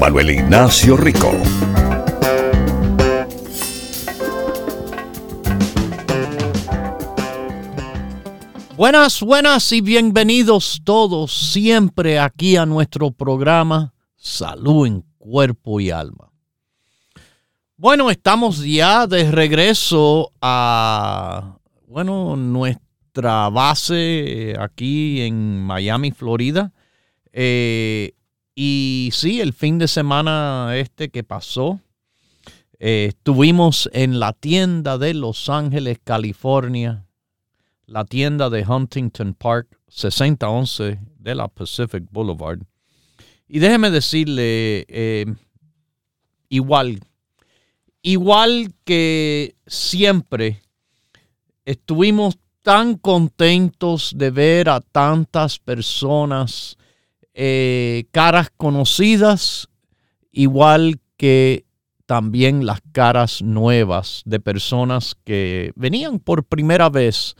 Manuel Ignacio Rico. Buenas, buenas y bienvenidos todos siempre aquí a nuestro programa Salud en Cuerpo y Alma. Bueno, estamos ya de regreso a, bueno, nuestra base aquí en Miami, Florida. Eh, y sí, el fin de semana este que pasó, eh, estuvimos en la tienda de Los Ángeles, California, la tienda de Huntington Park, 6011 de la Pacific Boulevard. Y déjeme decirle, eh, igual igual que siempre, estuvimos tan contentos de ver a tantas personas, eh, caras conocidas, igual que también las caras nuevas de personas que venían por primera vez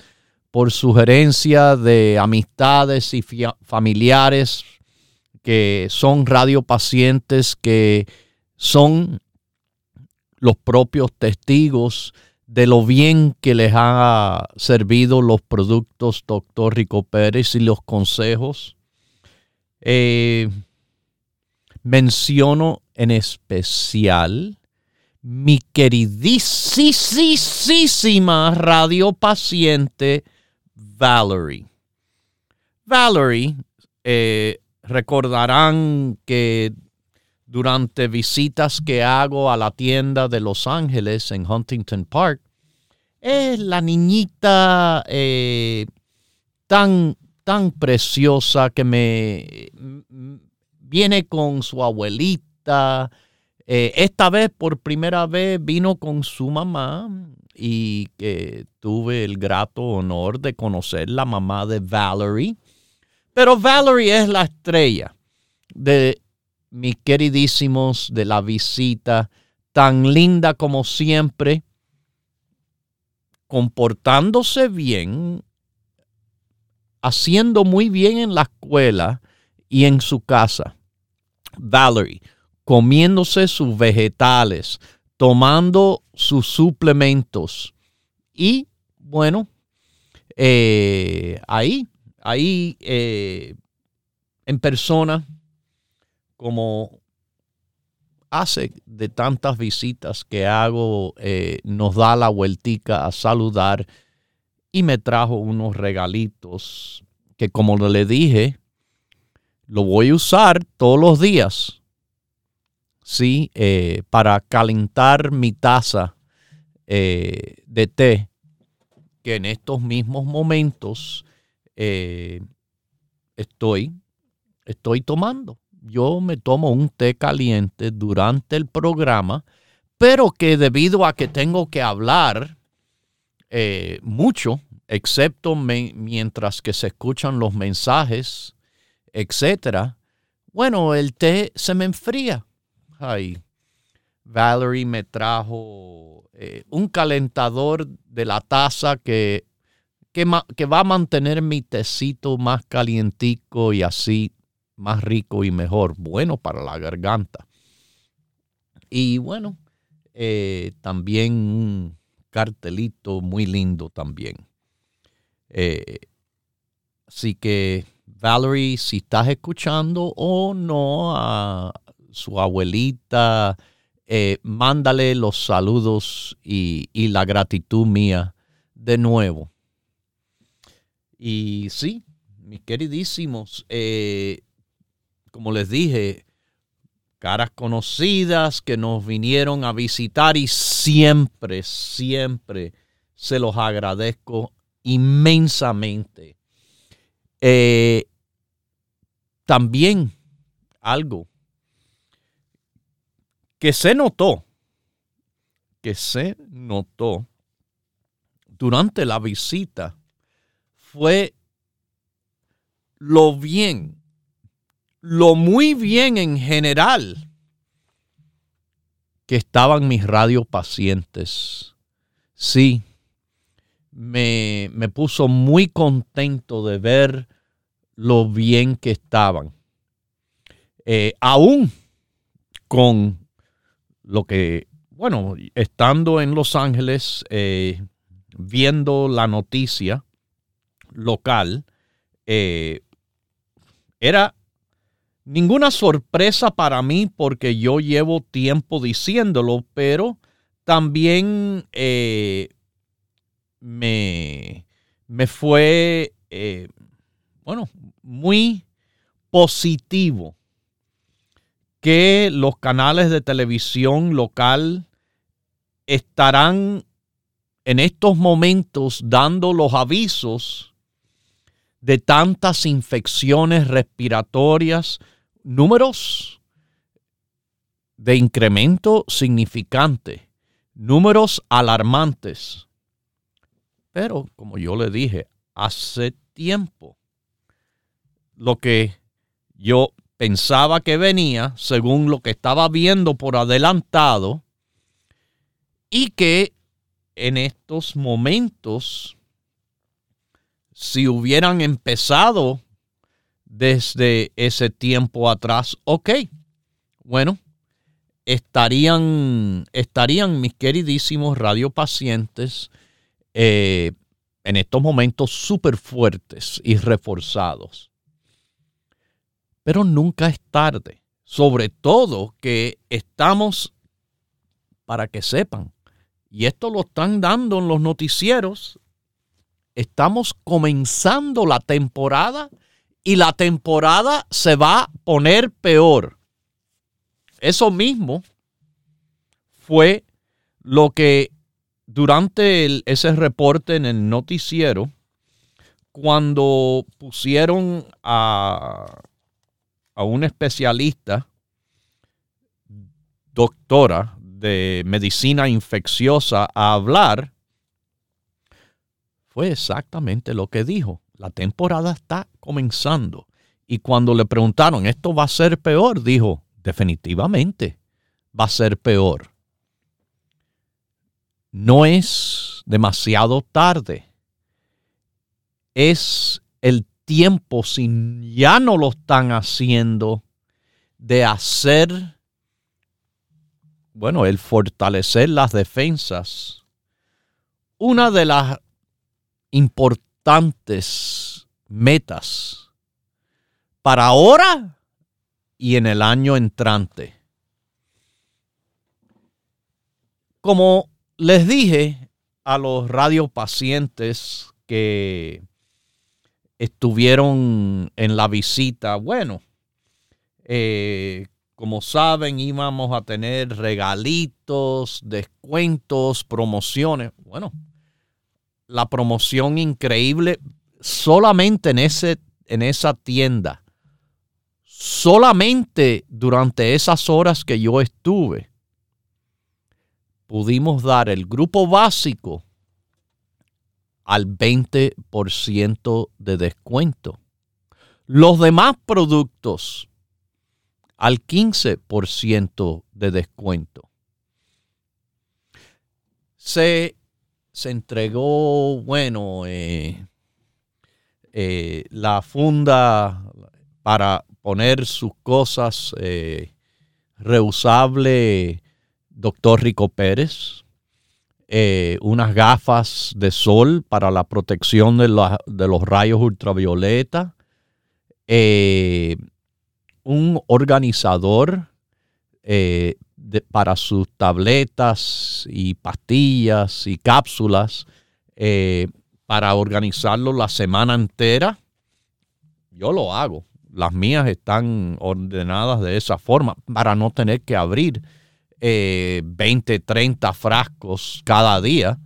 por sugerencia de amistades y familiares que son radiopacientes, que son los propios testigos de lo bien que les ha servido los productos Doctor Rico Pérez y los consejos. Eh, menciono en especial mi queridísima radio paciente Valerie. Valerie, eh, recordarán que durante visitas que hago a la tienda de Los Ángeles en Huntington Park, es la niñita eh, tan, tan preciosa que me viene con su abuelita. Eh, esta vez, por primera vez, vino con su mamá y que tuve el grato honor de conocer la mamá de Valerie. Pero Valerie es la estrella de mis queridísimos de la visita, tan linda como siempre, comportándose bien, haciendo muy bien en la escuela y en su casa. Valerie, comiéndose sus vegetales, tomando sus suplementos y bueno, eh, ahí, ahí eh, en persona como hace de tantas visitas que hago, eh, nos da la vueltica a saludar y me trajo unos regalitos que como le dije, lo voy a usar todos los días, ¿sí? Eh, para calentar mi taza eh, de té, que en estos mismos momentos estoy, estoy tomando yo me tomo un té caliente durante el programa, pero que debido a que tengo que hablar eh, mucho, excepto mientras que se escuchan los mensajes, etcétera, bueno, el té se me enfría. Ay, Valerie me trajo eh, un calentador de la taza que, va a mantener mi tecito más calientico y así más rico y mejor, bueno para la garganta. Y bueno, eh, también cartelito muy lindo también. Eh, así que, Valerie, si estás escuchando o no a su abuelita, eh, mándale los saludos y, la gratitud mía de nuevo. Y sí, mis queridísimos, eh, como les dije, caras conocidas que nos vinieron a visitar y siempre, siempre se los agradezco inmensamente. Eh, también algo que se notó, que se notó durante la visita fue lo bien, lo muy bien en general que estaban mis radiopacientes. Sí, me, me puso muy contento de ver lo bien que estaban. Eh, aún con lo que, bueno, estando en Los Ángeles, eh, viendo la noticia local, eh, era ninguna sorpresa para mí porque yo llevo tiempo diciéndolo, pero también eh, me, me, fue, bueno, muy positivo que los canales de televisión local estarán en estos momentos dando los avisos de tantas infecciones respiratorias, números de incremento significante, números alarmantes. Pero, como yo le dije, hace tiempo, lo que yo pensaba que venía, según lo que estaba viendo por adelantado, y que en estos momentos, si hubieran empezado desde ese tiempo atrás, ok, bueno, estarían, estarían mis queridísimos radiopacientes eh, en estos momentos súper fuertes y reforzados pero nunca es tarde. Sobre todo que estamos, para que sepan, y esto lo están dando en los noticieros, estamos comenzando la temporada y la temporada se va a poner peor. Eso mismo fue lo que durante ese reporte en el noticiero, cuando pusieron a a un especialista, doctora de medicina infecciosa, a hablar, fue exactamente lo que dijo. La temporada está comenzando. Y cuando le preguntaron, ¿esto va a ser peor? Dijo, definitivamente va a ser peor. No es demasiado tarde. Es el tiempo, si ya no lo están haciendo, de hacer, bueno, el fortalecer las defensas, una de las importantes metas para ahora y en el año entrante. Como les dije a los radiopacientes que estuvieron en la visita. Bueno, eh, como saben, íbamos a tener regalitos, descuentos, promociones. Bueno, la promoción increíble solamente en, ese, en esa tienda. Solamente durante esas horas que yo estuve, pudimos dar el grupo básico al 20% de descuento. Los demás productos al 15% de descuento. se, se entregó, bueno, eh, eh, la funda para poner sus cosas eh, reusable, doctor Rico Pérez, unas gafas de sol para la protección de, de los rayos ultravioleta, un organizador para sus tabletas y pastillas y cápsulas eh, para organizarlo la semana entera. Yo lo hago. Las mías están ordenadas de esa forma para no tener que abrir 20, eh, 30 frascos cada día.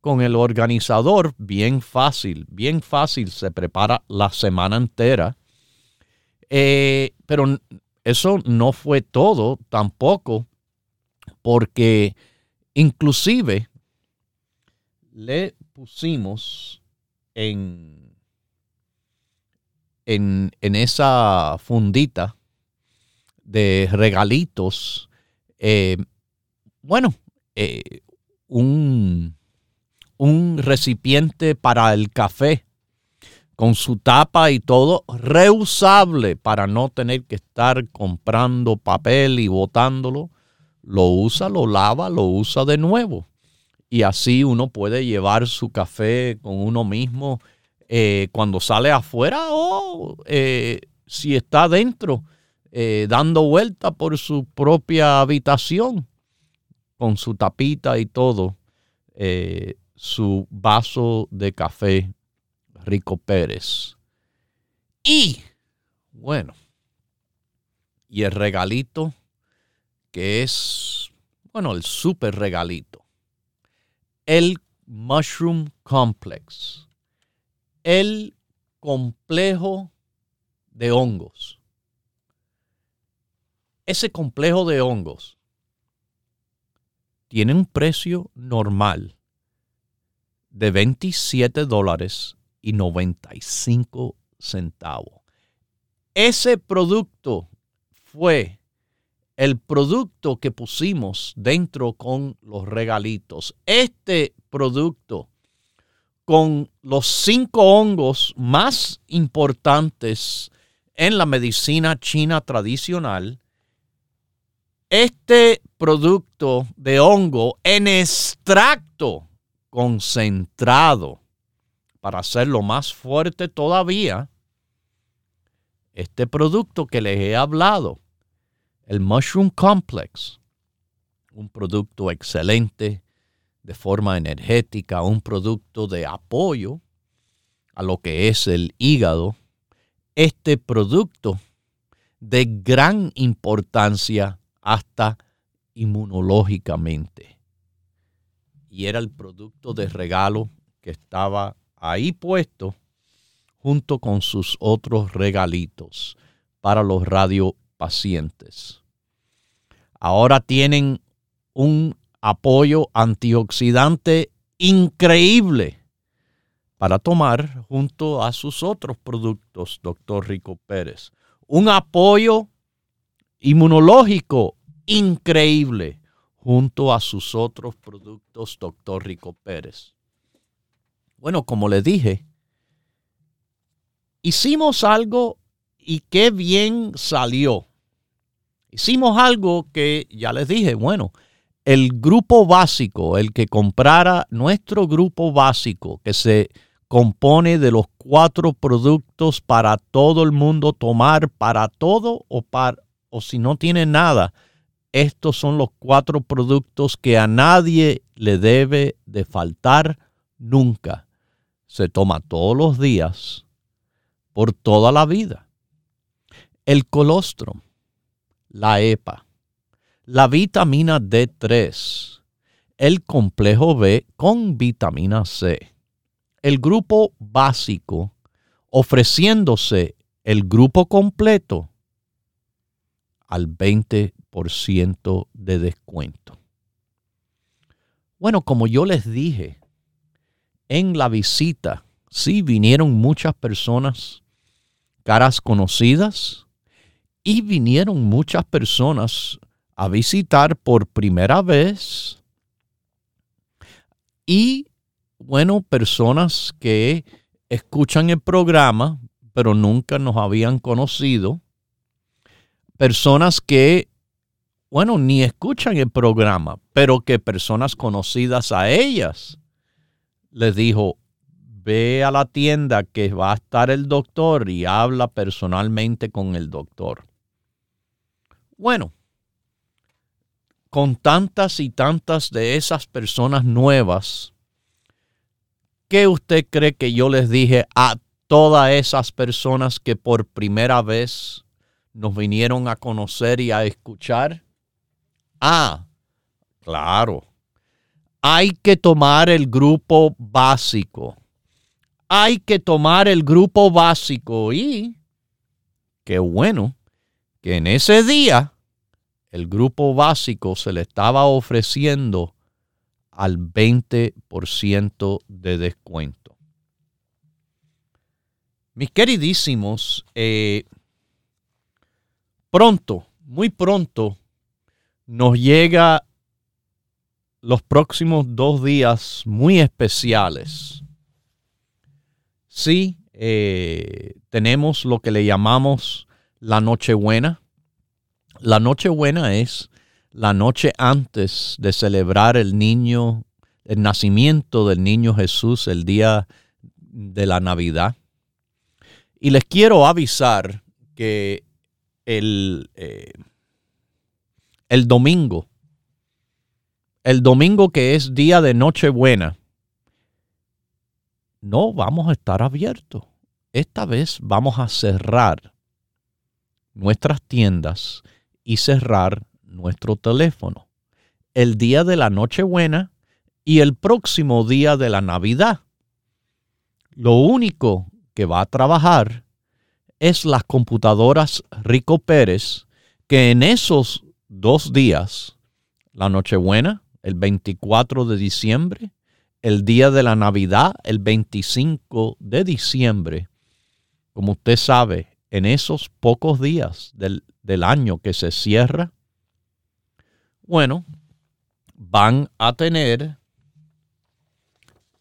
Con el organizador, bien fácil, bien fácil, se prepara la semana entera. Eh, pero eso no fue todo tampoco porque inclusive le pusimos en, en, esa fundita de regalitos, eh, bueno, eh, un, un recipiente para el café con su tapa y todo reusable para no tener que estar comprando papel y botándolo lo usa, lo lava, lo usa de nuevo. Y así uno puede llevar su café con uno mismo eh, cuando sale afuera o eh, si está dentro, eh, dando vuelta por su propia habitación, con su tapita y todo, su vaso de café Rico Pérez. Y, bueno, y el regalito que es, bueno, el super regalito. El Mushroom Complex. El complejo de hongos. Ese complejo de hongos tiene un precio normal de 27 dólares y 95 centavos. Ese producto fue el producto que pusimos dentro con los regalitos. Este producto con los cinco hongos más importantes en la medicina china tradicional, este producto de hongo en extracto concentrado para hacerlo más fuerte todavía, este producto que les he hablado el Mushroom Complex, un producto excelente de forma energética, un producto de apoyo a lo que es el hígado. Este producto de gran importancia hasta inmunológicamente. Y era el producto de regalo que estaba ahí puesto junto con sus otros regalitos para los radio pacientes. Ahora tienen un apoyo antioxidante increíble para tomar junto a sus otros productos, doctor Rico Pérez. Un apoyo inmunológico increíble junto a sus otros productos, doctor Rico Pérez. Bueno, como le dije, hicimos algo y qué bien salió. Hicimos algo que ya les dije, bueno, el grupo básico, el que comprara nuestro grupo básico, que se compone de los cuatro productos para todo el mundo tomar, para todo o, para, o si no tiene nada, estos son los cuatro productos que a nadie le debe de faltar nunca. Se toma todos los días, por toda la vida. El colostrum, la EPA, la vitamina D3, el complejo B con vitamina C, el grupo básico ofreciéndose el grupo completo al 20% de descuento. Bueno, como yo les dije, en la visita, sí vinieron muchas personas, caras conocidas, y vinieron muchas personas a visitar por primera vez y, bueno, personas que escuchan el programa, pero nunca nos habían conocido. Personas que, bueno, ni escuchan el programa, pero que personas conocidas a ellas les dijo, ve a la tienda que va a estar el doctor y habla personalmente con el doctor. Bueno, con tantas y tantas de esas personas nuevas, ¿qué usted cree que yo les dije a todas esas personas que por primera vez nos vinieron a conocer y a escuchar? Ah, claro. Hay que tomar el grupo básico. Hay que tomar el grupo básico y qué bueno que en ese día el grupo básico se le estaba ofreciendo al 20% de descuento. Mis queridísimos, eh, pronto, muy pronto, nos llega los próximos dos días muy especiales. Sí, eh, tenemos lo que le llamamos la Nochebuena. La Nochebuena es la noche antes de celebrar el niño, el nacimiento del niño Jesús, el día de la Navidad. Y les quiero avisar que el, eh, el domingo, el domingo que es día de Nochebuena, no vamos a estar abiertos. Esta vez vamos a cerrar nuestras tiendas y cerrar nuestro teléfono. El día de la Nochebuena y el próximo día de la Navidad. Lo único que va a trabajar es las computadoras Rico Pérez, que en esos dos días, la Nochebuena, el 24 de diciembre, el día de la Navidad, el 25 de diciembre, como usted sabe, en esos pocos días del, año que se cierra, bueno, van a tener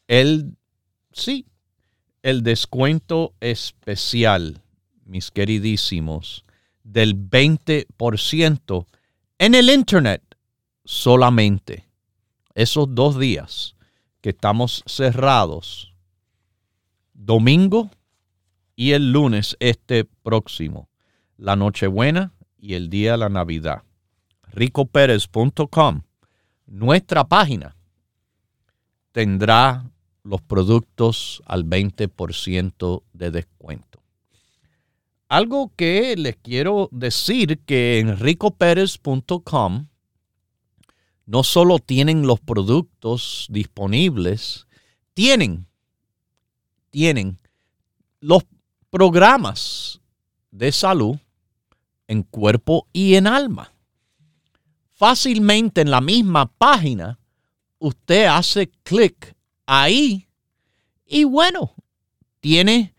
el, sí, el descuento especial, mis queridísimos, del 20% en el Internet solamente. Esos dos días que estamos cerrados, domingo y el lunes este próximo, la Nochebuena y el día de la Navidad. ricoperez.com, nuestra página, tendrá los productos al 20% de descuento. Algo que les quiero decir que en ricoperez.com no solo tienen los productos disponibles, tienen, tienen los programas de salud en cuerpo y en alma. Fácilmente en la misma página, usted hace clic ahí y bueno, tiene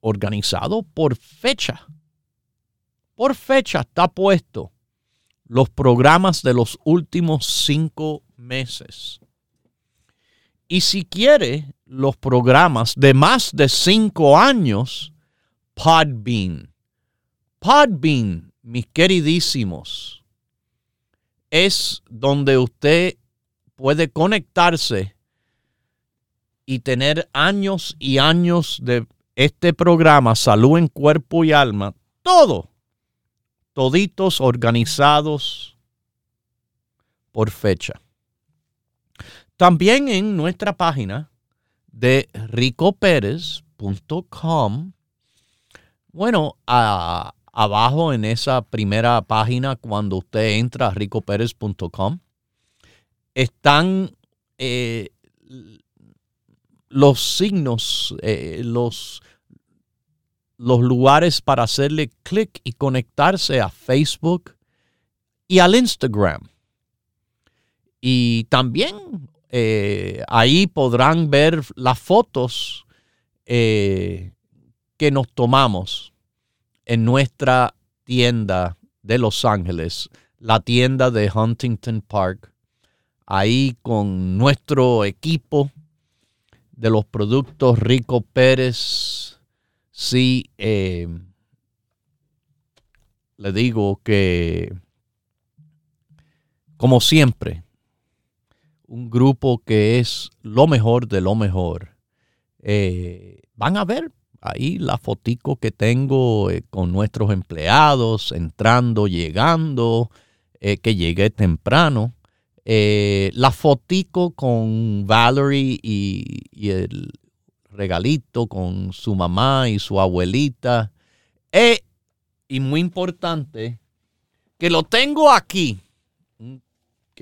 organizado por fecha. Por fecha está puesto los programas de los últimos cinco meses. Y si quiere los programas de más de cinco años, Podbean. Podbean, mis queridísimos, es donde usted puede conectarse y tener años y años de este programa, Salud en Cuerpo y Alma, todo, toditos organizados por fecha. También en nuestra página de ricoperez.com, bueno, abajo en esa primera página, cuando usted entra a ricoperez.com, están eh, los signos, eh, los, los lugares para hacerle clic y conectarse a Facebook y al Instagram. Y también eh, ahí podrán ver las fotos eh, que nos tomamos en nuestra tienda de Los Ángeles, la tienda de Huntington Park, ahí con nuestro equipo de los productos Rico Pérez. Sí, eh, le digo que, como siempre, un grupo que es lo mejor de lo mejor. Eh, van a ver ahí la fotico que tengo eh, con nuestros empleados entrando, llegando, que llegué temprano. Eh, la fotico con Valerie y, el regalito con su mamá y su abuelita. Eh, y muy importante, que lo tengo aquí,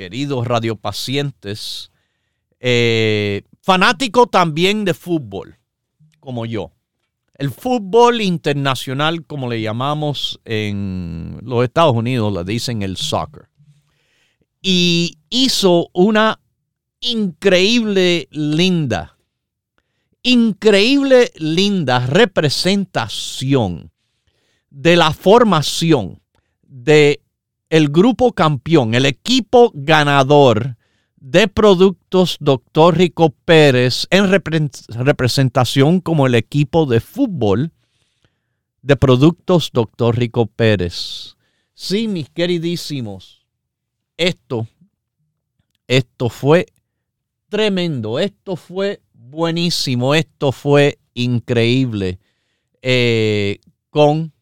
queridos radiopacientes, eh, fanático también de fútbol, como yo. El fútbol internacional, como le llamamos en los Estados Unidos, le dicen el soccer y hizo una increíble, linda, increíble, linda representación de la formación de el grupo campeón, el equipo ganador de productos Dr. Rico Pérez en representación como el equipo de fútbol de productos Dr. Rico Pérez. Sí, mis queridísimos esto, esto fue tremendo, esto fue buenísimo, esto fue increíble. Eh, con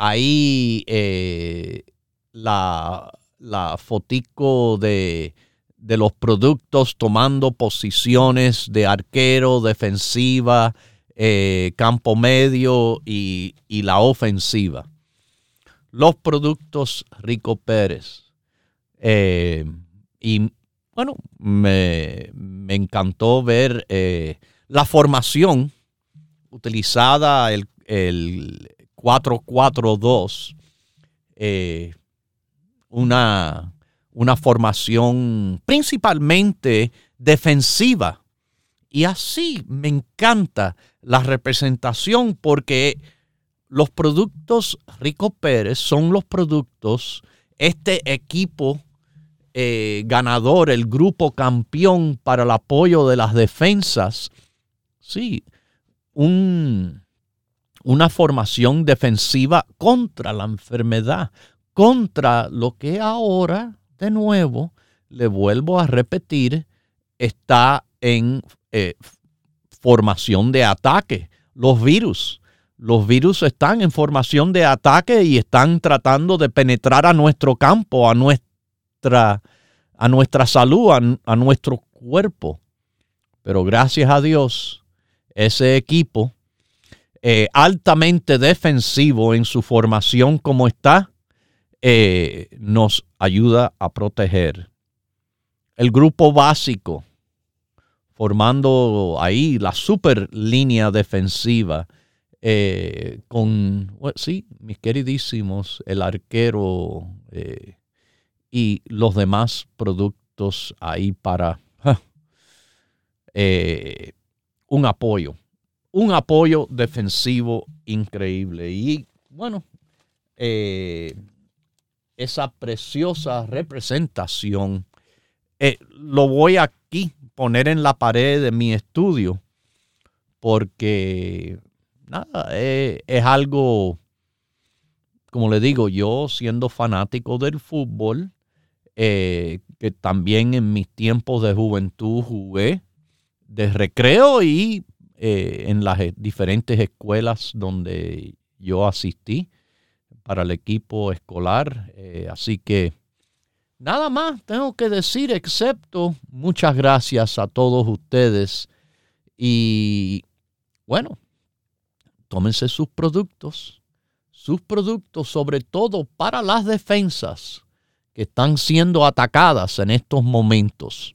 ahí eh, la, la fotico de, de, los productos tomando posiciones de arquero, defensiva, eh, campo medio y, y la ofensiva. Los productos Rico Pérez eh, y bueno, me, encantó ver la formación utilizada, el, el 4-4-2, eh, una, una formación principalmente defensiva. Y así me encanta la representación porque los productos Rico Pérez son los productos, este equipo eh, ganador, el grupo campeón para el apoyo de las defensas. Sí, un, una formación defensiva contra la enfermedad, contra lo que ahora, de nuevo, le vuelvo a repetir, está en eh, formación de ataque, los virus. Los virus están en formación de ataque y están tratando de penetrar a nuestro campo, a nuestro a nuestra salud, a, nuestro cuerpo. Pero gracias a Dios, ese equipo eh, altamente defensivo en su formación como está, eh, nos ayuda a proteger. El grupo básico, formando ahí la super línea defensiva, eh, con, sí, mis queridísimos, el arquero y los demás productos ahí para un apoyo, un apoyo defensivo increíble. Y bueno, eh, esa preciosa representación eh, lo voy aquí poner en la pared de mi estudio porque nada, es algo, como le digo, yo siendo fanático del fútbol, eh, que también en mis tiempos de juventud jugué de recreo y eh, en las e, diferentes escuelas donde yo asistí para el equipo escolar. Eh, así que nada más tengo que decir, excepto muchas gracias a todos ustedes. Y bueno, tómense sus productos, sus productos sobre todo para las defensas que están siendo atacadas en estos momentos.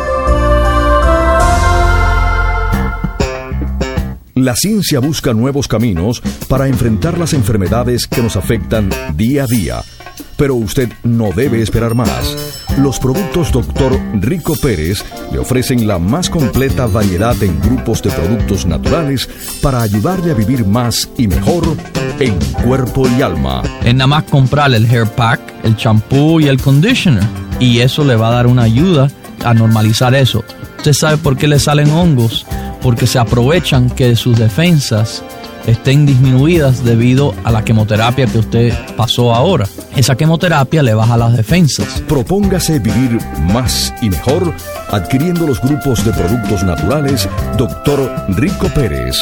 La ciencia busca nuevos caminos para enfrentar las enfermedades que nos afectan día a día. Pero usted no debe esperar más. Los productos Dr. Rico Pérez le ofrecen la más completa variedad en grupos de productos naturales para ayudarle a vivir más y mejor en cuerpo y alma. Es nada más comprar el hair pack, el champú y el conditioner. Y eso le va a dar una ayuda a normalizar eso. ¿Usted sabe por qué le salen hongos? Porque se aprovechan que sus defensas estén disminuidas debido a la quimioterapia que usted pasó ahora. Esa quimioterapia le baja las defensas. Propóngase vivir más y mejor adquiriendo los grupos de productos naturales Dr. Rico Pérez.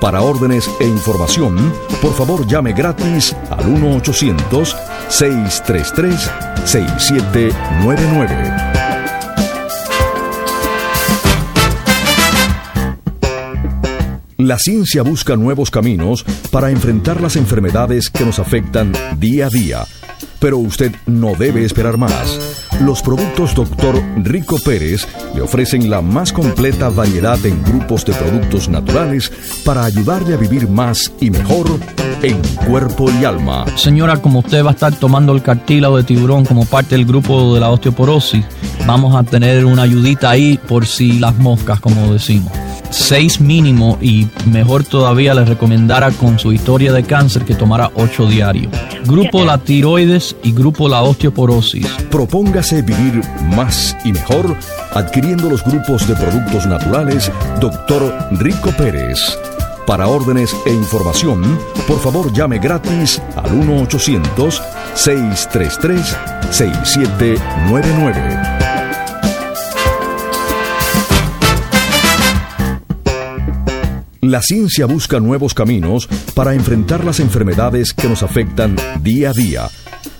Para órdenes e información, por favor llame gratis al 1-800-633-6799. La ciencia busca nuevos caminos para enfrentar las enfermedades que nos afectan día a día. Pero usted no debe esperar más. Los productos Dr. Rico Pérez le ofrecen la más completa variedad en grupos de productos naturales para ayudarle a vivir más y mejor en cuerpo y alma. Señora, como usted va a estar tomando el cartílago de tiburón como parte del grupo de la osteoporosis, vamos a tener una ayudita ahí por si las moscas, como decimos. Seis mínimo y mejor todavía le recomendara con su historia de cáncer que tomara ocho diarios. Grupo la tiroides y grupo la osteoporosis. Propóngase vivir más y mejor adquiriendo los grupos de productos naturales Dr. Rico Pérez. Para órdenes e información, por favor llame gratis al 1-800-633-6799. La ciencia busca nuevos caminos para enfrentar las enfermedades que nos afectan día a día.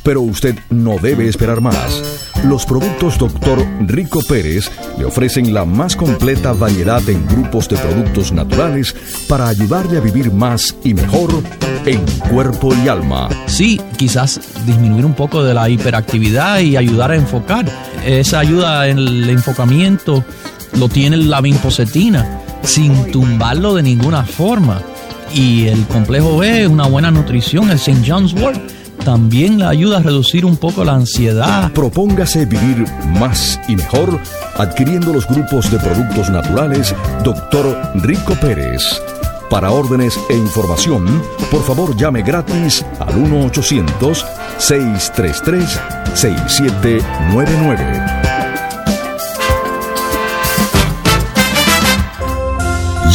Pero usted no debe esperar más. Los productos Dr. Rico Pérez le ofrecen la más completa variedad en grupos de productos naturales para ayudarle a vivir más y mejor en cuerpo y alma. Sí, quizás disminuir un poco de la hiperactividad y ayudar a enfocar. Esa ayuda en el enfocamiento lo tiene la vinpocetina sin tumbarlo de ninguna forma. Y el complejo B una buena nutrición, el St. John's Wort también le ayuda a reducir un poco la ansiedad. Propóngase vivir más y mejor adquiriendo los grupos de productos naturales Dr. Rico Pérez. Para órdenes e información, por favor llame gratis al 1-800-633-6799.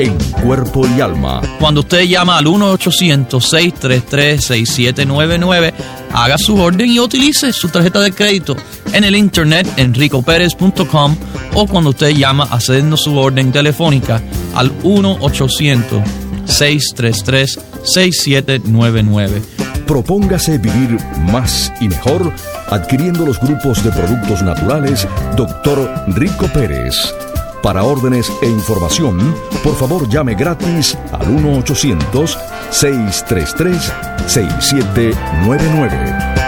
en cuerpo y alma. Cuando usted llama al 1-800-633-6799, haga su orden y utilice su tarjeta de crédito en el internet en ricopérez.com o cuando usted llama haciendo su orden telefónica al 1-800-633-6799. Propóngase vivir más y mejor adquiriendo los grupos de productos naturales Dr. Rico Pérez. Para órdenes e información, por favor llame gratis al 1-800-633-6799.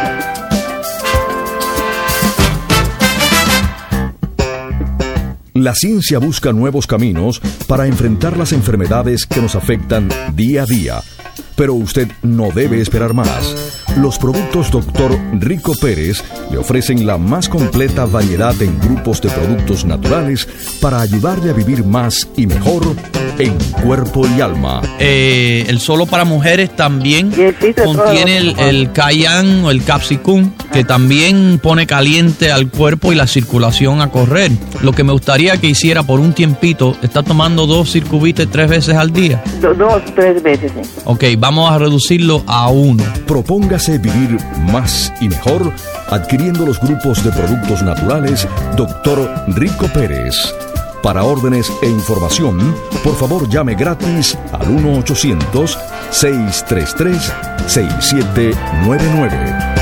La ciencia busca nuevos caminos para enfrentar las enfermedades que nos afectan día a día. Pero usted no debe esperar más. Los productos Dr. Rico Pérez le ofrecen la más completa variedad en grupos de productos naturales para ayudarle a vivir más y mejor en cuerpo y alma. Eh, el solo para mujeres también contiene el, el Cayenne o el Capsicum, que también pone caliente al cuerpo y la circulación a correr. Lo que me gustaría que hiciera por un tiempito, está tomando dos circuites tres veces al día. dos, tres veces. Sí. Ok, vamos a reducirlo a uno. Propóngase vivir más y mejor adquiriendo los grupos de productos naturales Dr. Rico Pérez. Para órdenes e información, por favor llame gratis al 1-800-633-6799.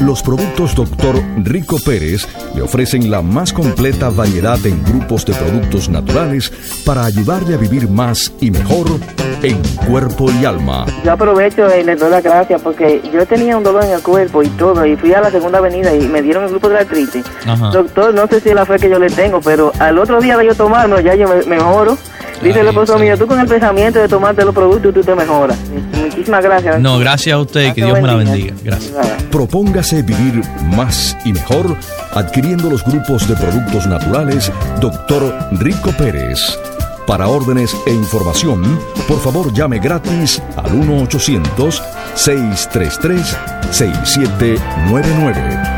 Los productos Dr. Rico Pérez le ofrecen la más completa variedad en grupos de productos naturales para ayudarle a vivir más y mejor en cuerpo y alma. Yo aprovecho y les doy las gracias porque yo tenía un dolor en el cuerpo y todo y fui a la segunda avenida y me dieron el grupo de la artritis. Ajá. Doctor, no sé si es la fe que yo le tengo, pero al otro día de yo tomarlo ya yo me mejoro. Dice el esposo mío, tú con el pensamiento de tomarte los productos tú te mejoras. Muchísimas gracias. No, gracias a usted y que Dios me la bendiga. Gracias. Propóngase vivir más y mejor adquiriendo los grupos de productos naturales Dr. Rico Pérez. Para órdenes e información, por favor llame gratis al 1-800-633-6799.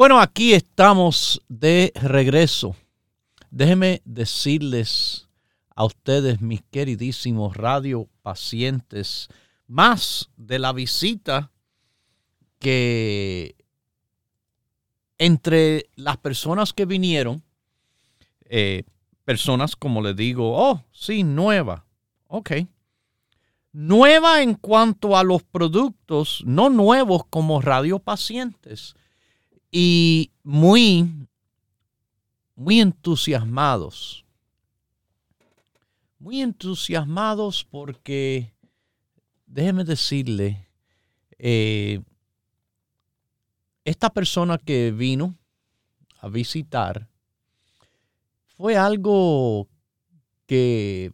Bueno, aquí estamos de regreso. Déjenme decirles a ustedes, mis queridísimos radio pacientes, más de la visita que entre las personas que vinieron, eh, personas como le digo, oh, sí, nueva, ok. Nueva en cuanto a los productos, no nuevos como radiopacientes y muy, muy entusiasmados. Muy entusiasmados porque, déjeme decirle, eh, esta persona que vino a visitar fue algo que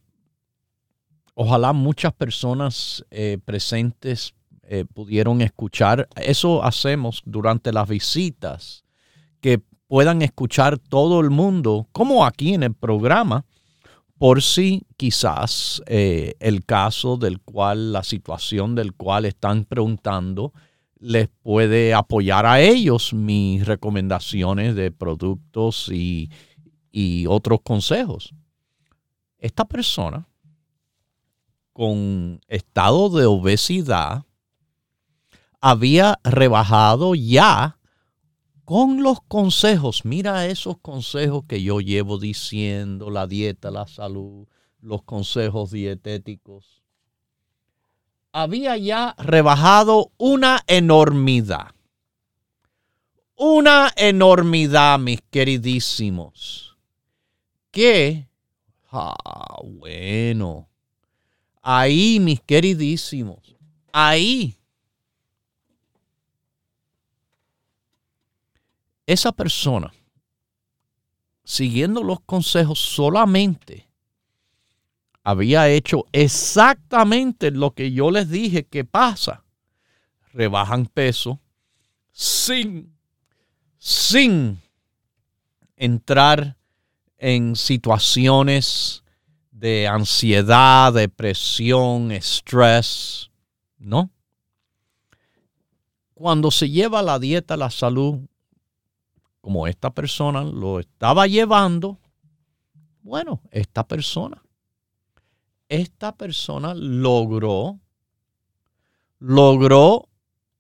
ojalá muchas personas eh, presentes eh, pudieron escuchar. Eso hacemos durante las visitas, que puedan escuchar todo el mundo, como aquí en el programa, por si quizás eh, el caso del cual, la situación del cual están preguntando, les puede apoyar a ellos mis recomendaciones de productos y, y otros consejos. Esta persona con estado de obesidad había rebajado ya con los consejos. Mira esos consejos que yo llevo diciendo, la dieta, la salud, los consejos dietéticos. Había ya rebajado una enormidad. Una enormidad, mis queridísimos. Que, ah, bueno, ahí, mis queridísimos, ahí esa persona, siguiendo los consejos solamente, había hecho exactamente lo que yo les dije que pasa. Rebajan peso sin, sin entrar en situaciones de ansiedad, depresión, estrés, ¿no? Cuando se lleva la dieta, la salud, como esta persona lo estaba llevando, bueno, esta persona, esta persona logró, logró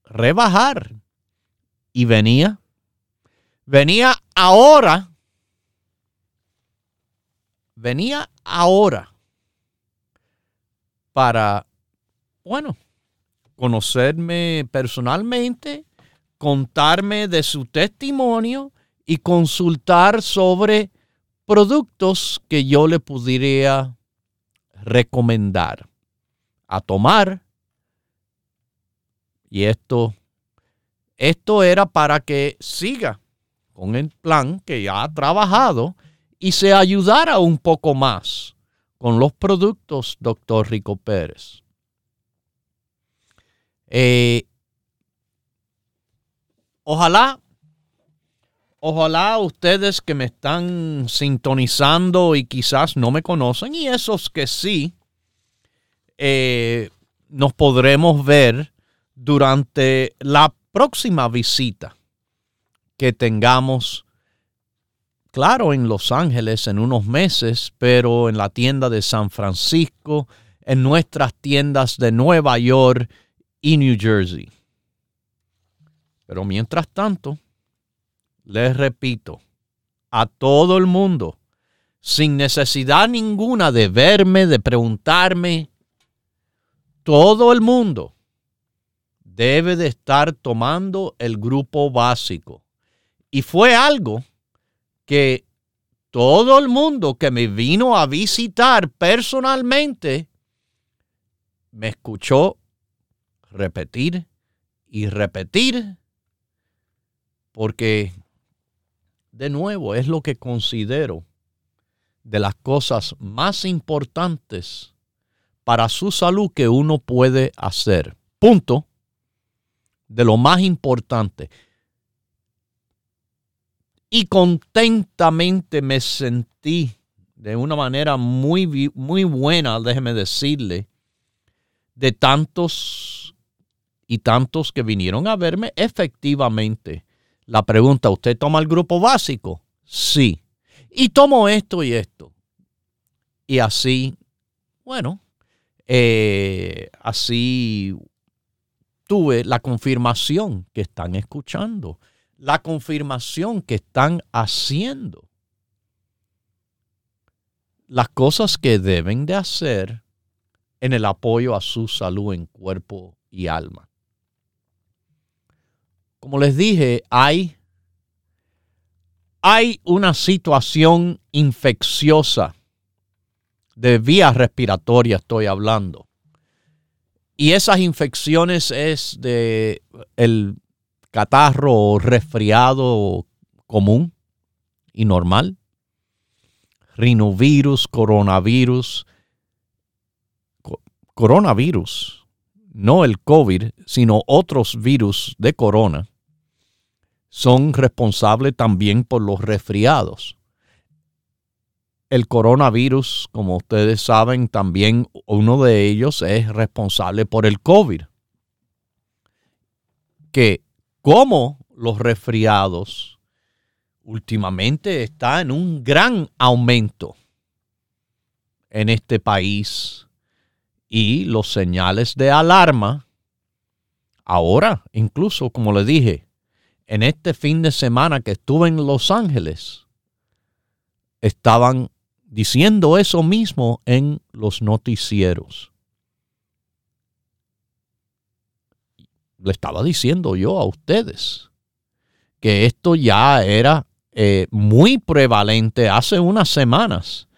rebajar y venía, venía ahora, venía ahora para, bueno, conocerme personalmente, contarme de su testimonio y consultar sobre productos que yo le pudiera recomendar a tomar. Y esto, esto era para que siga con el plan que ya ha trabajado y se ayudara un poco más con los productos, doctor Rico Pérez. Eh, ojalá, ojalá ustedes que me están sintonizando y quizás no me conocen, y esos que sí, eh, nos podremos ver durante la próxima visita que tengamos, claro, en Los Ángeles en unos meses, pero en la tienda de San Francisco, en nuestras tiendas de Nueva York y New Jersey. Pero mientras tanto, les repito, a todo el mundo, sin necesidad ninguna de verme, de preguntarme, todo el mundo debe de estar tomando el grupo básico. Y fue algo que todo el mundo que me vino a visitar personalmente me escuchó repetir y repetir, porque de nuevo es lo que considero de las cosas más importantes para su salud que uno puede hacer. Punto. De lo más importante. Y contentamente me sentí de una manera muy, muy buena, déjeme decirle, de tantos y tantos que vinieron a verme, efectivamente, la pregunta, ¿usted toma el grupo básico? Sí. Y tomo esto y esto. Y así, bueno, eh, así tuve la confirmación que están escuchando, la confirmación que están haciendo. Las cosas que deben de hacer en el apoyo a su salud en cuerpo y alma. Como les dije, hay, hay una situación infecciosa de vías respiratorias, estoy hablando. Y esas infecciones es de el catarro o resfriado común y normal, rinovirus, coronavirus, coronavirus, no el COVID, sino otros virus de corona, son responsables también por los resfriados. El coronavirus, como ustedes saben, también uno de ellos es responsable por el COVID. Que como los resfriados últimamente está en un gran aumento en este país y los señales de alarma, ahora, incluso como le dije, en este fin de semana que estuve en Los Ángeles, estaban diciendo eso mismo en los noticieros. Le estaba diciendo yo a ustedes que esto ya era eh, muy prevalente hace unas semanas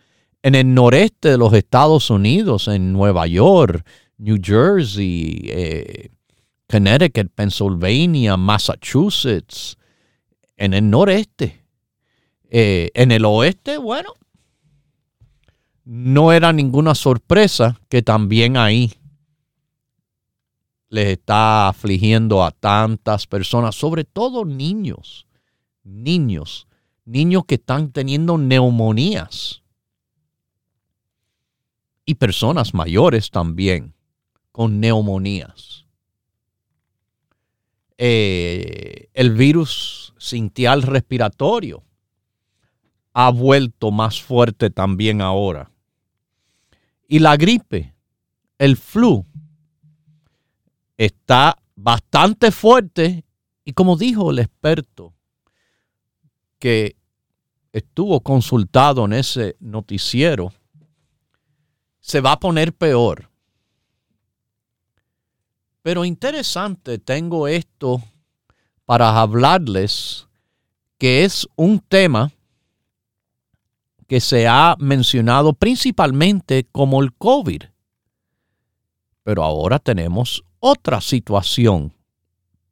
en el noreste de los Estados Unidos, en Nueva York, New Jersey, eh, Connecticut, Pennsylvania, Massachusetts, en el noreste. Eh, en el oeste, bueno, no era ninguna sorpresa que también ahí les está afligiendo a tantas personas, sobre todo niños, niños, niños que están teniendo neumonías y personas mayores también con neumonías. Eh, el virus cintial respiratorio ha vuelto más fuerte también ahora. Y la gripe, el flu, está bastante fuerte y como dijo el experto que estuvo consultado en ese noticiero, se va a poner peor. Pero interesante, tengo esto para hablarles, que es un tema que se ha mencionado principalmente como el COVID. Pero ahora tenemos otra situación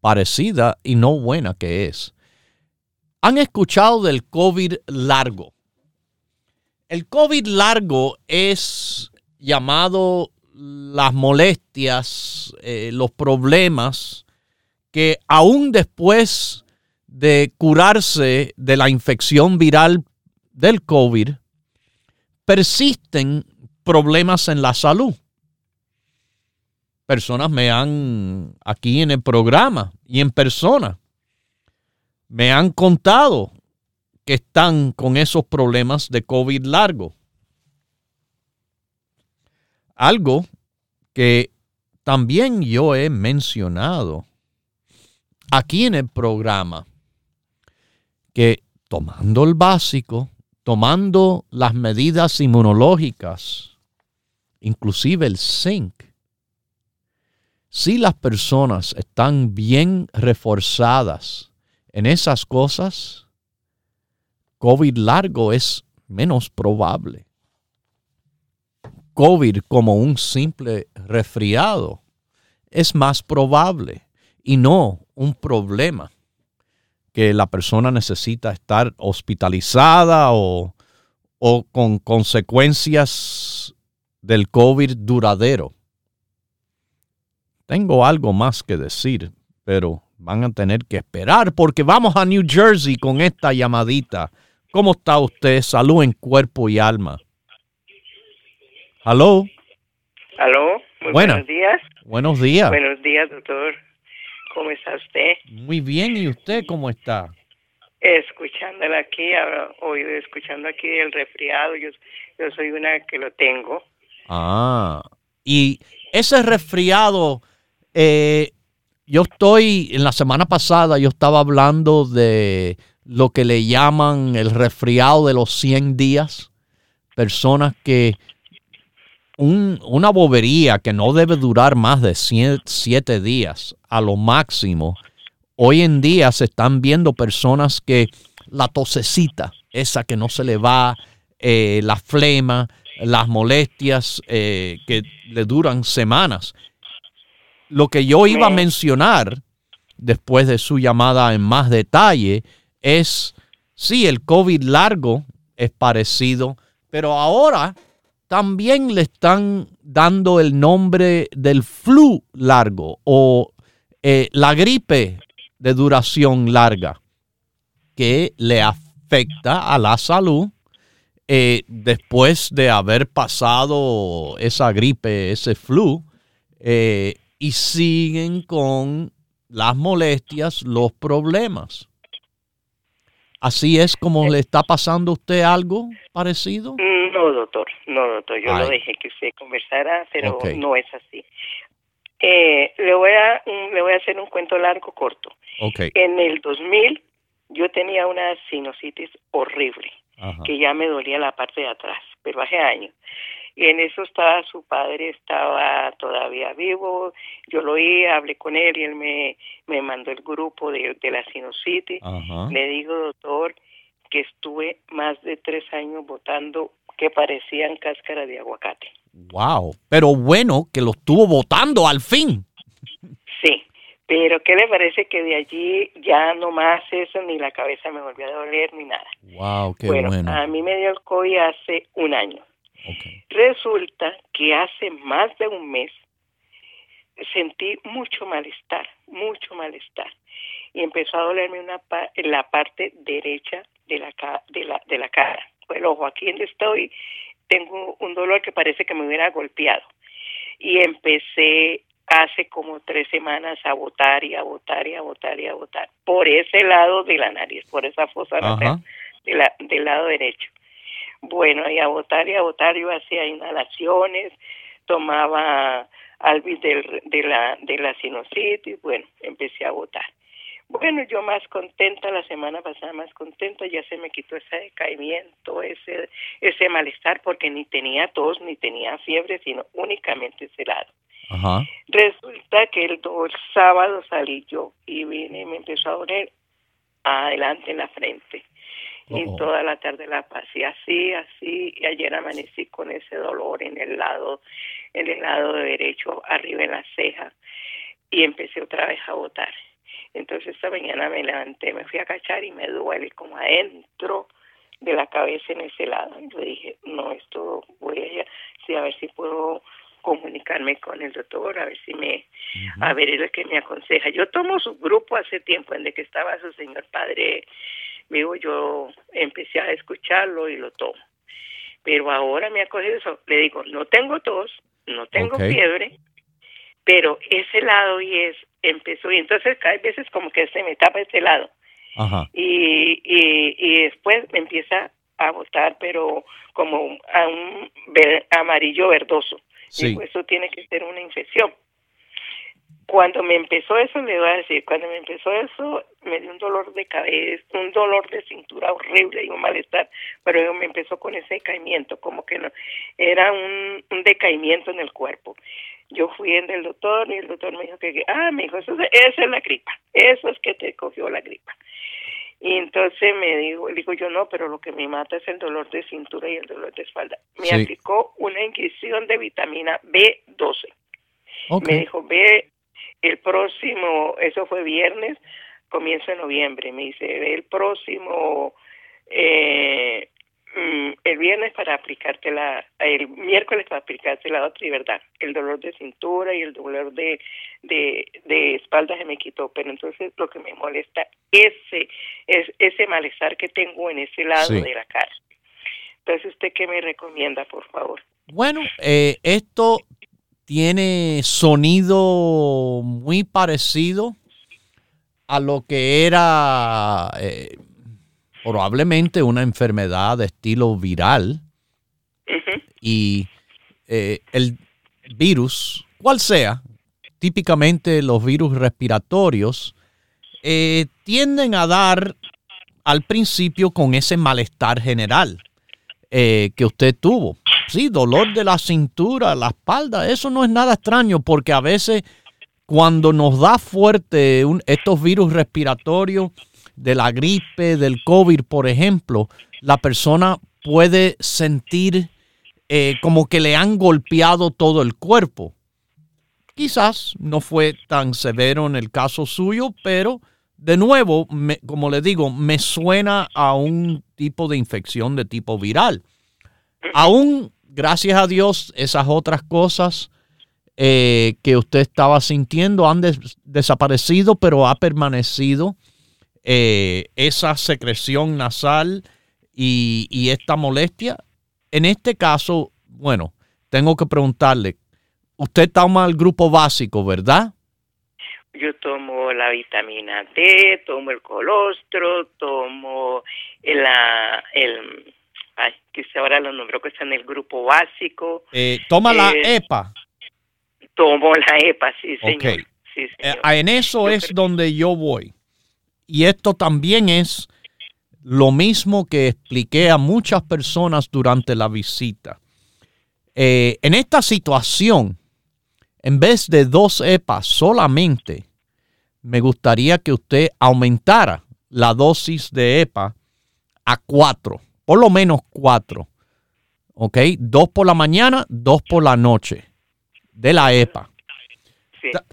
parecida y no buena que es. ¿Han escuchado del COVID largo? El COVID largo es llamado las molestias, eh, los problemas que aún después de curarse de la infección viral del COVID, persisten problemas en la salud. Personas me han, aquí en el programa y en persona, me han contado que están con esos problemas de COVID largo. Algo que también yo he mencionado aquí en el programa, que tomando el básico, tomando las medidas inmunológicas, inclusive el zinc, si las personas están bien reforzadas en esas cosas, COVID largo es menos probable. COVID como un simple resfriado es más probable y no un problema que la persona necesita estar hospitalizada o, con consecuencias del COVID duradero. Tengo algo más que decir, pero van a tener que esperar porque vamos a New Jersey con esta llamadita. ¿Cómo está usted? Salud en cuerpo y alma. ¿Aló? ¿Aló? buenos días. Buenos días. Buenos días, doctor. ¿Cómo está usted? Muy bien, ¿y usted cómo está? Escuchándola aquí, oído escuchando aquí el resfriado, yo, yo soy una que lo tengo. Ah, y ese resfriado, eh, yo estoy, en la semana pasada yo estaba hablando de lo que le llaman el resfriado de los 100 días, personas que una bobería que no debe durar más de siete días a lo máximo. Hoy en día se están viendo personas que la tosecita, esa que no se le va, eh, la flema, las molestias eh, que le duran semanas. Lo que yo iba a mencionar después de su llamada en más detalle es, sí, el COVID largo es parecido, pero ahora también le están dando el nombre del flu largo o eh, la gripe de duración larga que le afecta a la salud eh, después de haber pasado esa gripe, ese flu, eh, y siguen con las molestias, los problemas. ¿Así es como le está pasando a usted algo parecido? No, doctor, no, doctor, yo lo dejé que usted conversara, pero no es así. Eh, le, voy a, le voy a hacer un cuento largo, corto. Okay. En el 2000 yo tenía una sinusitis horrible, que ya me dolía la parte de atrás, pero hace años. Y en eso estaba su padre, estaba todavía vivo, yo lo oí, hablé con él y él me, me mandó el grupo de, de la sinusitis. Le digo, doctor, que estuve más de tres años votando que parecían cáscara de aguacate. Wow, pero bueno que lo estuvo votando al fin. Sí, pero ¿qué le parece que de allí ya no más eso, ni la cabeza me volvió a doler, ni nada? Wow, qué bueno. A mí me dio el COVID hace un año. Resulta que hace más de un mes sentí mucho malestar, mucho malestar. Y empezó a dolerme una en la parte derecha de la, de la, de la cara. El ojo, aquí donde estoy, tengo un dolor que parece que me hubiera golpeado. Y empecé hace como tres semanas a votar y a votar y a votar y a votar por ese lado de la nariz, por esa fosa nasal de la, del lado derecho. Bueno, y a votar y a votar yo hacía inhalaciones, tomaba alvis de, de, la, de la sinusitis, bueno, empecé a votar. Bueno, yo más contenta, la semana pasada más contenta, ya se me quitó ese decaimiento, ese, ese malestar, porque ni tenía tos, ni tenía fiebre, sino únicamente ese lado. Resulta que el, el, sábado salí yo y vine y me empezó a doler adelante en la frente. Y toda la tarde la pasé así, así, y ayer amanecí con ese dolor en el lado, en el lado derecho, arriba en la ceja, y empecé otra vez a botar. Entonces esta mañana me levanté, me fui a cachar y me duele como adentro de la cabeza en ese lado. Yo dije, no, esto voy a, sí, a ver si puedo comunicarme con el doctor, a ver si me, a ver es lo que me aconseja. Yo tomo su grupo hace tiempo, en el que estaba su señor padre vivo, yo empecé a escucharlo y lo tomo. Pero ahora me ha cogido eso, le digo, no tengo tos, no tengo fiebre, pero ese lado y es, empezó, y entonces cada veces como que se me tapa ese lado. Y, y, y después me empieza a botar, pero como a un amarillo verdoso. Sí. eso tiene que ser una infección. Cuando me empezó eso, le voy a decir, cuando me empezó eso, me dio un dolor de cabeza, un dolor de cintura horrible y un malestar, pero me empezó con ese decaimiento, como que no, era un, un decaimiento en el cuerpo. Yo fui en el doctor y el doctor me dijo que, ah, me dijo, eso, esa es la gripa, eso es que te cogió la gripa. Y entonces me dijo, digo yo no, pero lo que me mata es el dolor de cintura y el dolor de espalda. Me aplicó una inyección de vitamina B12. Me dijo, ve el próximo, eso fue viernes, comienzo de noviembre, me dice, el próximo eh, Mm, el viernes para aplicarte la, el miércoles para aplicarte la otra y verdad, el dolor de cintura y el dolor de, de, de espalda se me quitó, pero entonces lo que me molesta ese es ese malestar que tengo en ese lado de la cara. Entonces, ¿usted qué me recomienda, por favor? Bueno, eh, esto tiene sonido muy parecido a lo que era eh, probablemente una enfermedad de estilo viral y eh, el virus, cual sea, típicamente los virus respiratorios, eh, tienden a dar al principio con ese malestar general que usted tuvo. Sí, dolor de la cintura, la espalda, eso no es nada extraño porque a veces cuando nos da fuerte estos virus respiratorios, de la gripe, del COVID, por ejemplo, la persona puede sentir eh, como que le han golpeado todo el cuerpo. Quizás no fue tan severo en el caso suyo, pero de nuevo, como le digo, me suena a un tipo de infección de tipo viral. Aún, gracias a Dios, esas otras cosas eh, que usted estaba sintiendo han desaparecido, pero ha permanecido eh, esa secreción nasal y, esta molestia. En este caso, bueno, tengo que preguntarle, usted toma el grupo básico, ¿verdad? Yo tomo la vitamina D, tomo el colostro, tomo el, el ay, que ahora lo nombró que está en el grupo básico. Eh, ¿Toma la EPA? Tomo la EPA, sí, señor. Sí, señor. Eh, en eso es donde yo voy. Y esto también es lo mismo que expliqué a muchas personas durante la visita. Eh, en esta situación, en vez de dos EPAs solamente, me gustaría que usted aumentara la dosis de EPA a cuatro, por lo menos cuatro. ¿Ok? Dos por la mañana, dos por la noche de la EPA.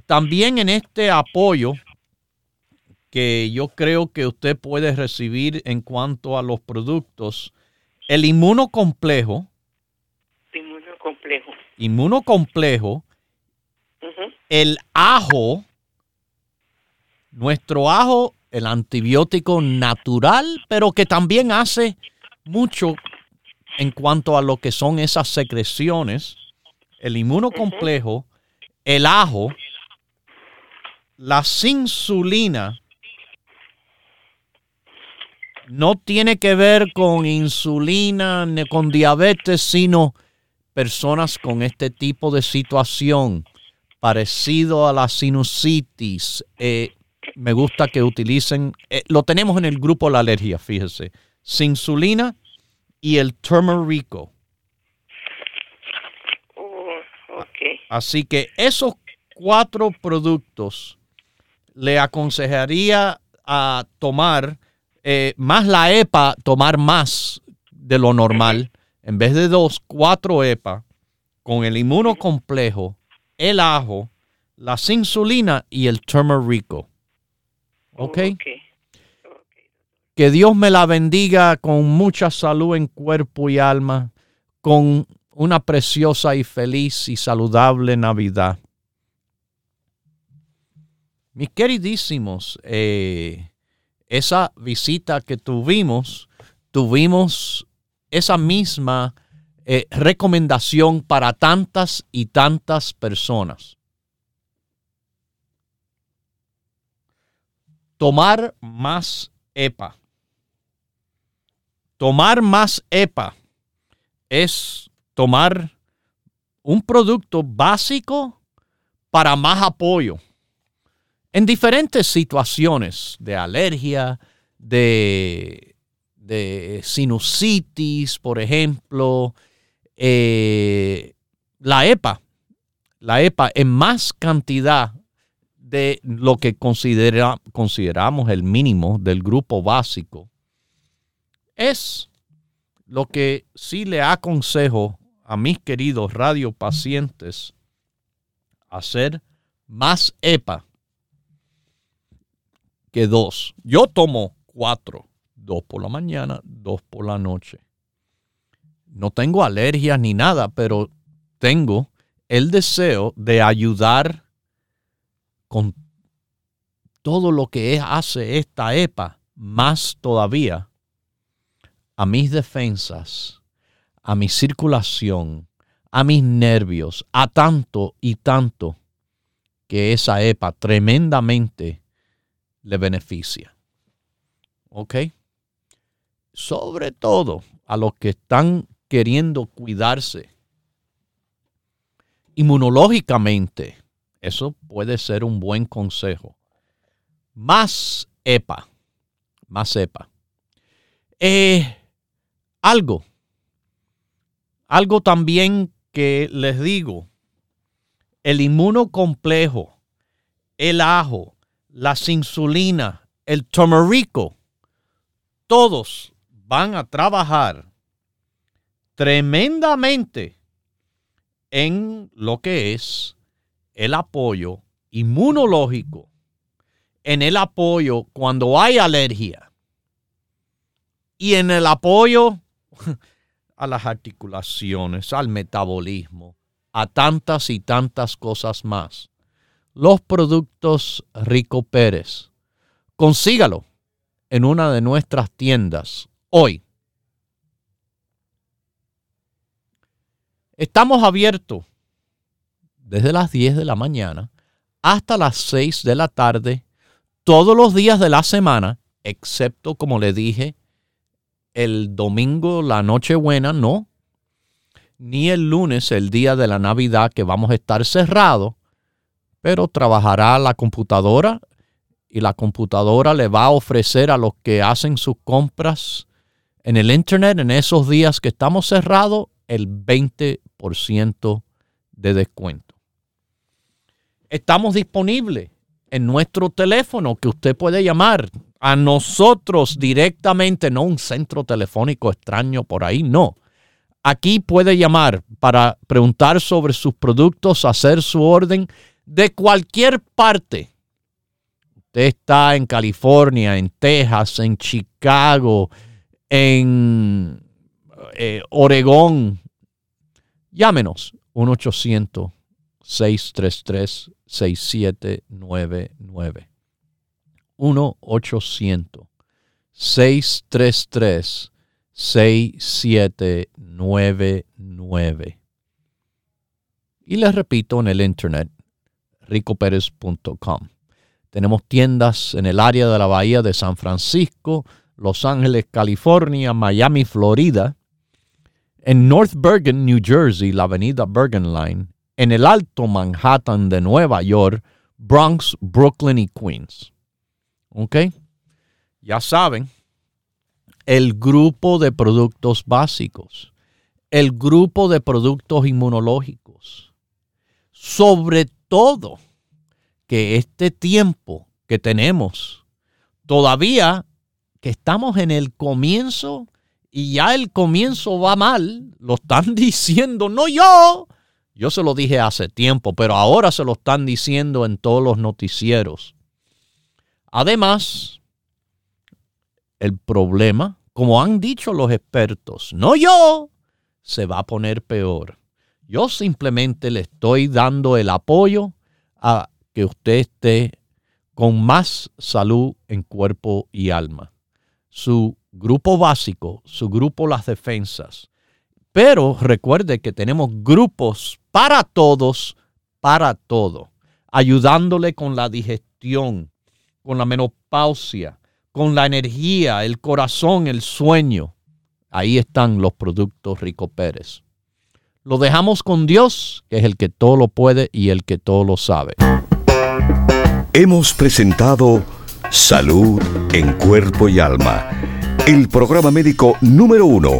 También en este apoyo que yo creo que usted puede recibir en cuanto a los productos. El inmunocomplejo. Inmunocomplejo. Inmunocomplejo. El ajo. Nuestro ajo, el antibiótico natural, pero que también hace mucho en cuanto a lo que son esas secreciones. El inmunocomplejo, el ajo la insulina no tiene que ver con insulina ni con diabetes, sino personas con este tipo de situación parecido a la sinusitis. Eh, me gusta que utilicen, eh, lo tenemos en el grupo La Alergia, fíjese, insulina y el turmerico. Oh, Así que esos cuatro productos le aconsejaría a tomar eh, más la EPA, tomar más de lo normal. En vez de dos, cuatro EPA con el inmunocomplejo, el ajo, la insulina y el turmerico. ¿Ok? Que Dios me la bendiga con mucha salud en cuerpo y alma, con una preciosa y feliz y saludable Navidad. Mis queridísimos, eh, esa visita que tuvimos, tuvimos esa misma eh, recomendación para tantas y tantas personas. Tomar más EPA. Tomar más EPA es tomar un producto básico para más apoyo en diferentes situaciones de alergia, de, sinusitis, por ejemplo, eh, la EPA, la EPA en más cantidad de lo que considera, consideramos el mínimo del grupo básico, es lo que sí le aconsejo a mis queridos radiopacientes hacer más EPA que dos. Yo tomo cuatro, dos por la mañana, dos por la noche. No tengo alergias ni nada, pero tengo el deseo de ayudar con todo lo que hace esta EPA, más todavía a mis defensas, a mi circulación, a mis nervios, a tanto y tanto que esa EPA tremendamente le beneficia. ¿Ok? Sobre todo a los que están queriendo cuidarse inmunológicamente. Eso puede ser un buen consejo. Más EPA. Más EPA. Eh, algo. Algo también que les digo. El inmunocomplejo, el ajo, las insulinas, el turmerico, todos van a trabajar tremendamente en lo que es el apoyo inmunológico, en el apoyo cuando hay alergia y en el apoyo a las articulaciones, al metabolismo, a tantas y tantas cosas más los productos Rico Pérez. Consígalo en una de nuestras tiendas hoy. Estamos abiertos desde las 10 de la mañana hasta las 6 de la tarde todos los días de la semana, excepto, como le dije, el domingo, la Nochebuena, no, ni el lunes, el día de la Navidad, que vamos a estar cerrados pero trabajará la computadora y la computadora le va a ofrecer a los que hacen sus compras en el Internet en esos días que estamos cerrados el 20% de descuento. Estamos disponibles en nuestro teléfono que usted puede llamar a nosotros directamente, no un centro telefónico extraño por ahí, no. Aquí puede llamar para preguntar sobre sus productos, hacer su orden de cualquier parte. Usted está en California, en Texas, en Chicago, en eh, Oregón. Llámenos 1-800-633-6799. 1-800-633-6799. Y les repito en el internet, ricoperez.com. Tenemos tiendas en el área de la bahía de San Francisco, Los Ángeles, California, Miami, Florida, en North Bergen, New Jersey, la avenida Bergen Line, en el Alto Manhattan de Nueva York, Bronx, Brooklyn y Queens. ¿Ok? Ya saben, el grupo de productos básicos, el grupo de productos inmunológicos, sobre todo que este tiempo que tenemos, todavía que estamos en el comienzo y ya el comienzo va mal, lo están diciendo, no yo, yo se lo dije hace tiempo, pero ahora se lo están diciendo en todos los noticieros. Además, el problema, como han dicho los expertos, no yo, se va a poner peor. Yo simplemente le estoy dando el apoyo a que usted esté con más salud en cuerpo y alma. Su grupo básico, su grupo las defensas. Pero recuerde que tenemos grupos para todos, para todo, ayudándole con la digestión, con la menopausia, con la energía, el corazón, el sueño. Ahí están los productos Rico Pérez. Lo dejamos con Dios, que es el que todo lo puede y el que todo lo sabe. Hemos presentado Salud en Cuerpo y Alma, el programa médico número uno